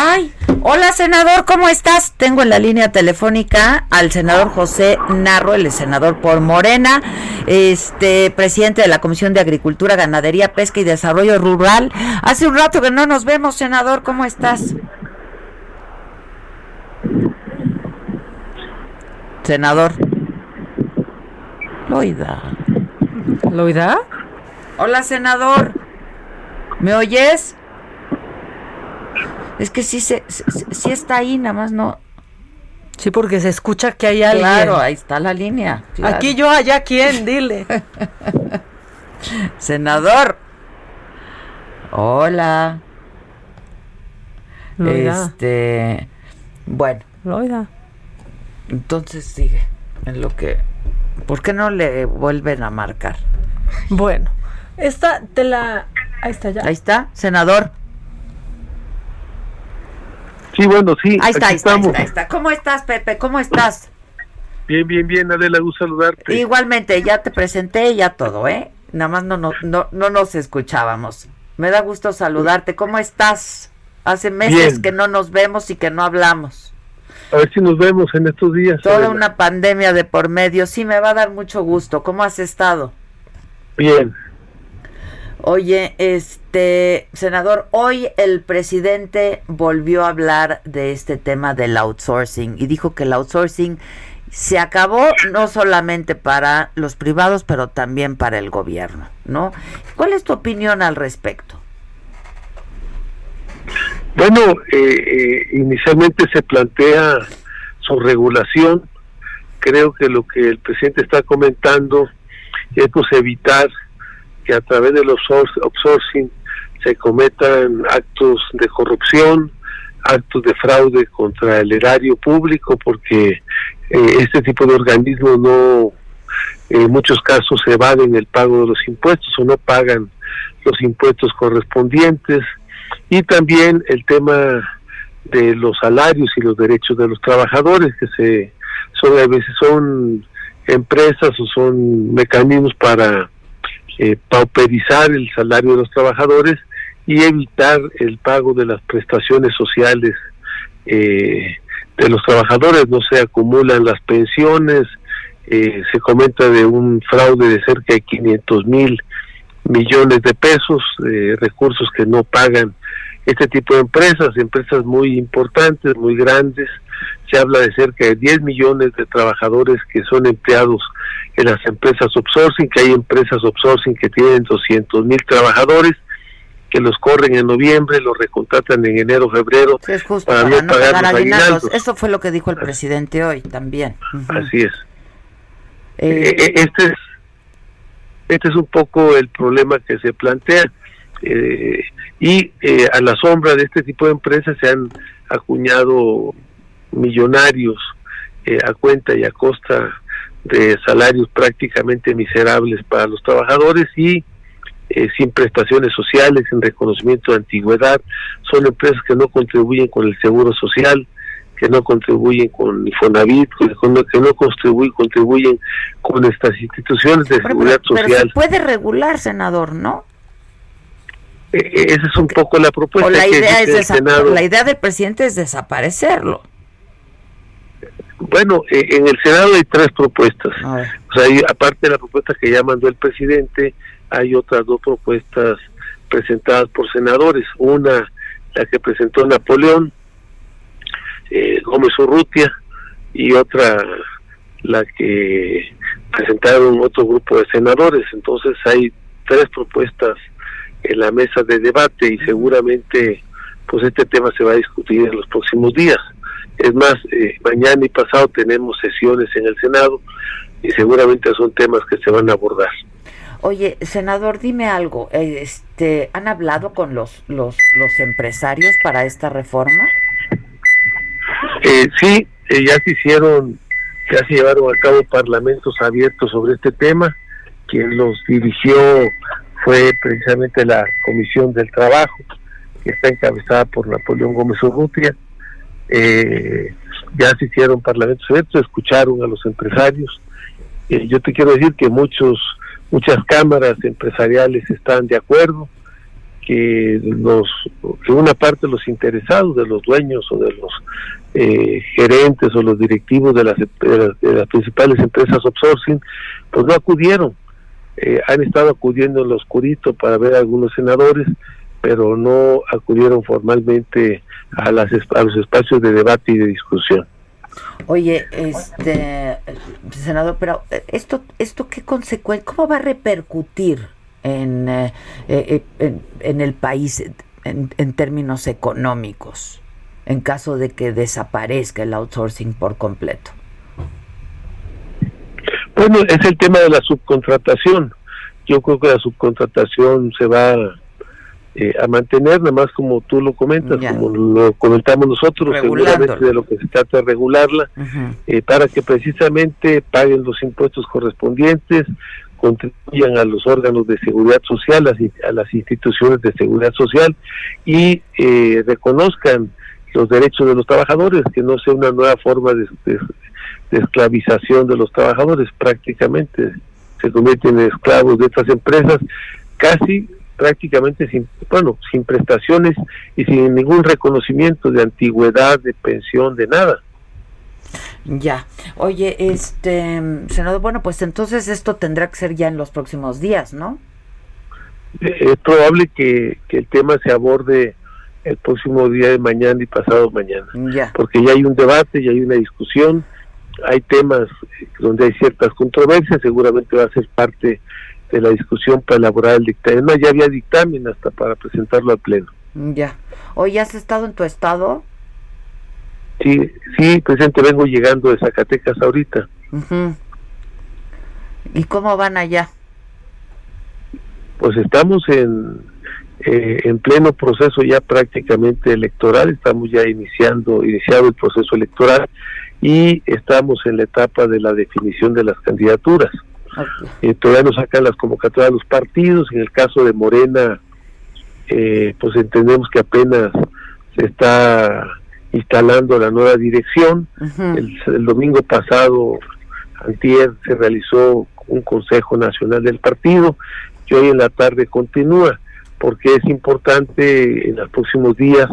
Ay, hola senador, ¿cómo estás? Tengo en la línea telefónica al senador José Narro, el senador por Morena, este presidente de la Comisión de Agricultura, Ganadería, Pesca y Desarrollo Rural. Hace un rato que no nos vemos, senador, ¿cómo estás? Senador. Loida. ¿Loida? Hola, senador. ¿Me oyes? Es que sí, se, sí, está ahí, nada más no. Sí, porque se escucha que hay alguien. Claro, ahí está la línea. claro. Aquí yo, allá quién, dile. Senador. Hola. Loida. Este. Bueno, Loida. entonces sigue en lo que. ¿Por qué no le vuelven a marcar? Bueno, esta te la. Ahí está ya. Ahí está, senador. Sí, bueno, sí. Ahí está, ahí está, ahí está, ahí está. ¿Cómo estás, Pepe? ¿Cómo estás? Bien, bien, bien, Adela, gusto saludarte. Igualmente, ya te presenté, ya todo, ¿eh? Nada más no, no, no, no nos escuchábamos. Me da gusto saludarte. ¿Cómo estás? Hace meses Bien. que no nos vemos y que no hablamos. A ver si nos vemos en estos días. Toda Adela. una pandemia de por medio. Sí, me va a dar mucho gusto. ¿Cómo has estado? Bien. Oye, este, senador, hoy el presidente volvió a hablar de este tema del outsourcing y dijo que el outsourcing se acabó no solamente para los privados, pero también para el gobierno, ¿no? ¿Cuál es tu opinión al respecto? Bueno, eh, eh, inicialmente se plantea su regulación. Creo que lo que el presidente está comentando es pues evitar que a través del outsourc- outsourcing se cometan actos de corrupción, actos de fraude contra el erario público, porque eh, este tipo de organismos no, en muchos casos evaden el pago de los impuestos o no pagan los impuestos correspondientes. Y también el tema de los salarios y los derechos de los trabajadores que se son a veces son empresas o son mecanismos para eh, pauperizar el salario de los trabajadores y evitar el pago de las prestaciones sociales eh, de los trabajadores. No se acumulan las pensiones eh, se comenta de un fraude de cerca de 500 mil millones de pesos, eh, recursos que no pagan este tipo de empresas, empresas muy importantes, muy grandes. Se habla de cerca de 10 millones de trabajadores que son empleados en las empresas outsourcing, que hay empresas outsourcing que tienen 200 mil trabajadores, que los corren en noviembre, los recontratan en enero, febrero, Sí, es justo para, para, no pagar pagar los aguinaldos. aguinaldos. Eso fue lo que dijo el presidente hoy también. Así es. Eh, Eh, eh, este es este es un poco el problema que se plantea Eh, y eh, a la sombra de este tipo de empresas se han acuñado millonarios eh, a cuenta y a costa de salarios prácticamente miserables para los trabajadores y eh, sin prestaciones sociales, sin reconocimiento de antigüedad, son empresas que no contribuyen con el seguro social, que no contribuyen con Infonavit, que no, que no contribuyen, contribuyen con estas instituciones de pero, seguridad pero- pero se social. puede regular, senador, ¿no? Eh, eh, esa es un poco la propuesta O la que idea, es el desa- Senado. la idea del presidente es desaparecerlo. Bueno, eh, en el Senado hay tres propuestas. O sea, hay- aparte de la propuesta que ya mandó el presidente, hay otras dos propuestas presentadas por senadores. Una, la que presentó Napoleón eh, Gómez Urrutia, y otra, la que presentaron otro grupo de senadores. Entonces hay tres propuestas en la mesa de debate y seguramente pues este tema se va a discutir en los próximos días. Es más, eh, mañana y pasado tenemos sesiones en el Senado y seguramente son temas que se van a abordar. Oye, senador, dime algo. Este, ¿Han hablado con los, los, los empresarios para esta reforma? Eh, sí, eh, ya se hicieron, ya se llevaron a cabo parlamentos abiertos sobre este tema. Quien los dirigió fue precisamente la Comisión del Trabajo, que está encabezada por Napoleón Gómez Urrutia. Eh, ya se hicieron parlamentos abiertos, escucharon a los empresarios. Eh, yo te quiero decir que muchos muchas cámaras empresariales están de acuerdo que los que una parte de los interesados de los dueños o de los eh, gerentes o los directivos de las, de las, principales empresas outsourcing pues no acudieron eh, han estado acudiendo en lo oscurito para ver a algunos senadores pero no acudieron formalmente a las a los espacios de debate y de discusión Oye, este senador, pero eh, esto, esto qué consecuencia, cómo va a repercutir en, eh, eh, en, el país en, en, términos económicos en caso de que desaparezca el outsourcing por completo. Bueno, es el tema de la subcontratación. Yo creo que la subcontratación se va eh, a mantener, nada más como tú lo comentas, como lo comentamos nosotros, seguramente de lo que se trata de regularla, eh, para que precisamente paguen los impuestos correspondientes, contribuyan a los órganos de seguridad social, a, las instituciones de seguridad social y eh, reconozcan los derechos de los trabajadores, que no sea una nueva forma de, de esclavización de los trabajadores, prácticamente se convierten en esclavos de estas empresas, casi prácticamente sin, bueno, sin prestaciones y sin ningún reconocimiento de antigüedad, de pensión, de nada. Ya. Oye, este, senador, bueno, pues entonces esto tendrá que ser ya en los próximos días, ¿no? Es probable que, el tema se aborde el próximo día de mañana y pasado mañana. Ya. Porque ya hay un debate, ya hay una discusión, hay temas donde hay ciertas controversias, seguramente va a ser parte de la discusión para elaborar el dictamen. No, ya había dictamen hasta para presentarlo al Pleno. Ya. ¿Hoy has estado en tu estado? Sí, sí, presente, vengo llegando de Zacatecas ahorita. ¿Y cómo van allá? Pues estamos en, eh, en pleno proceso ya prácticamente electoral, estamos ya iniciando, iniciado el proceso electoral y estamos en la etapa de la definición de las candidaturas. Eh, todavía no sacan las convocatorias de los partidos. En el caso de Morena, eh, pues entendemos que apenas se está instalando la nueva dirección. el, domingo pasado, antier, se realizó un Consejo Nacional del Partido y hoy en la tarde continúa, porque es importante en los próximos días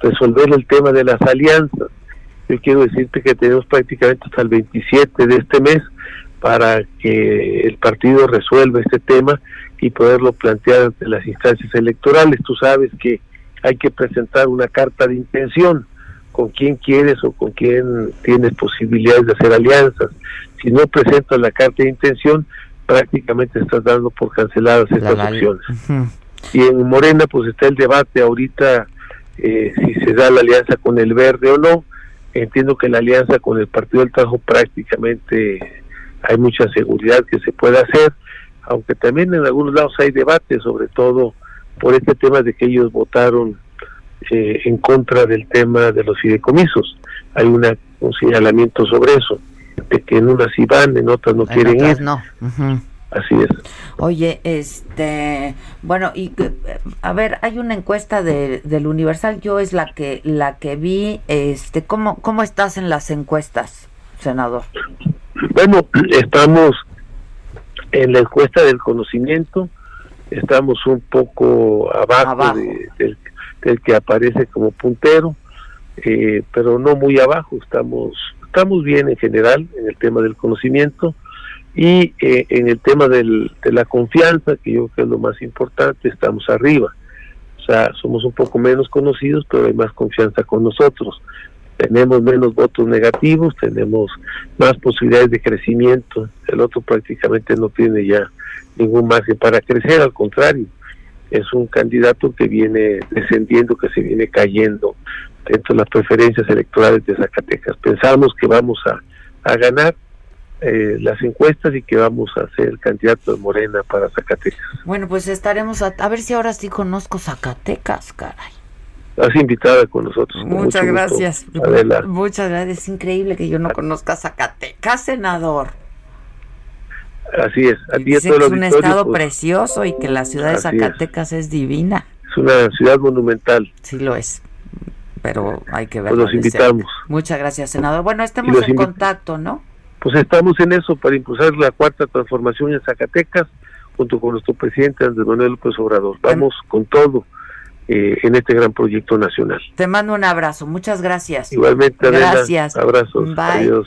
resolver el tema de las alianzas. Yo quiero decirte que tenemos prácticamente hasta el 27 de este mes para que el partido resuelva este tema y poderlo plantear ante las instancias electorales. Tú sabes que hay que presentar una carta de intención con quién quieres o con quién tienes posibilidades de hacer alianzas. Si no presentas la carta de intención, prácticamente estás dando por canceladas estas opciones. Y en Morena pues está el debate ahorita eh, si se da la alianza con el verde o no. Entiendo que la alianza con el Partido del Trabajo prácticamente hay mucha seguridad que se puede hacer, aunque también en algunos lados hay debate, sobre todo por este tema de que ellos votaron eh, en contra del tema de los fideicomisos. Hay una, un señalamiento sobre eso, de que en unas sí van, en otras no quieren ir. No. Así es. Oye, este, bueno, y a ver, hay una encuesta de, del Universal, yo es la que la que vi, este, ¿cómo cómo estás en las encuestas, senador? Bueno, estamos en la encuesta del conocimiento, estamos un poco abajo, del, que aparece como puntero, eh, pero no muy abajo, estamos, estamos bien en general en el tema del conocimiento y eh, en el tema del, de la confianza, que yo creo que es lo más importante, estamos arriba. O sea, somos un poco menos conocidos, pero hay más confianza con nosotros tenemos menos votos negativos, tenemos más posibilidades de crecimiento, el otro prácticamente no tiene ya ningún margen para crecer, al contrario, es un candidato que viene descendiendo, que se viene cayendo dentro de las preferencias electorales de Zacatecas. Pensamos que vamos a, a ganar, eh, las encuestas y que vamos a ser candidato de Morena para Zacatecas. Bueno, pues estaremos a, a ver si ahora sí conozco Zacatecas, caray. Has invitada con nosotros. con Muchas gracias. Adela. Muchas gracias. Es increíble que yo no conozca Zacatecas, senador. Así es. A ti es un estado pues, precioso y que la ciudad de es. Zacatecas es. divina. Es una ciudad monumental. Sí lo es. Pero hay que Pues verlo. los de invitamos. Muchas gracias, senador. Bueno, estemos los en contacto, ¿no? Pues estamos en eso para impulsar la cuarta transformación en Zacatecas junto con nuestro presidente Andrés Manuel López Obrador. Vamos con todo eh, en este gran proyecto nacional. Te mando un abrazo. Muchas gracias. Igualmente, Adela, Gracias. abrazos. Bye. Adiós.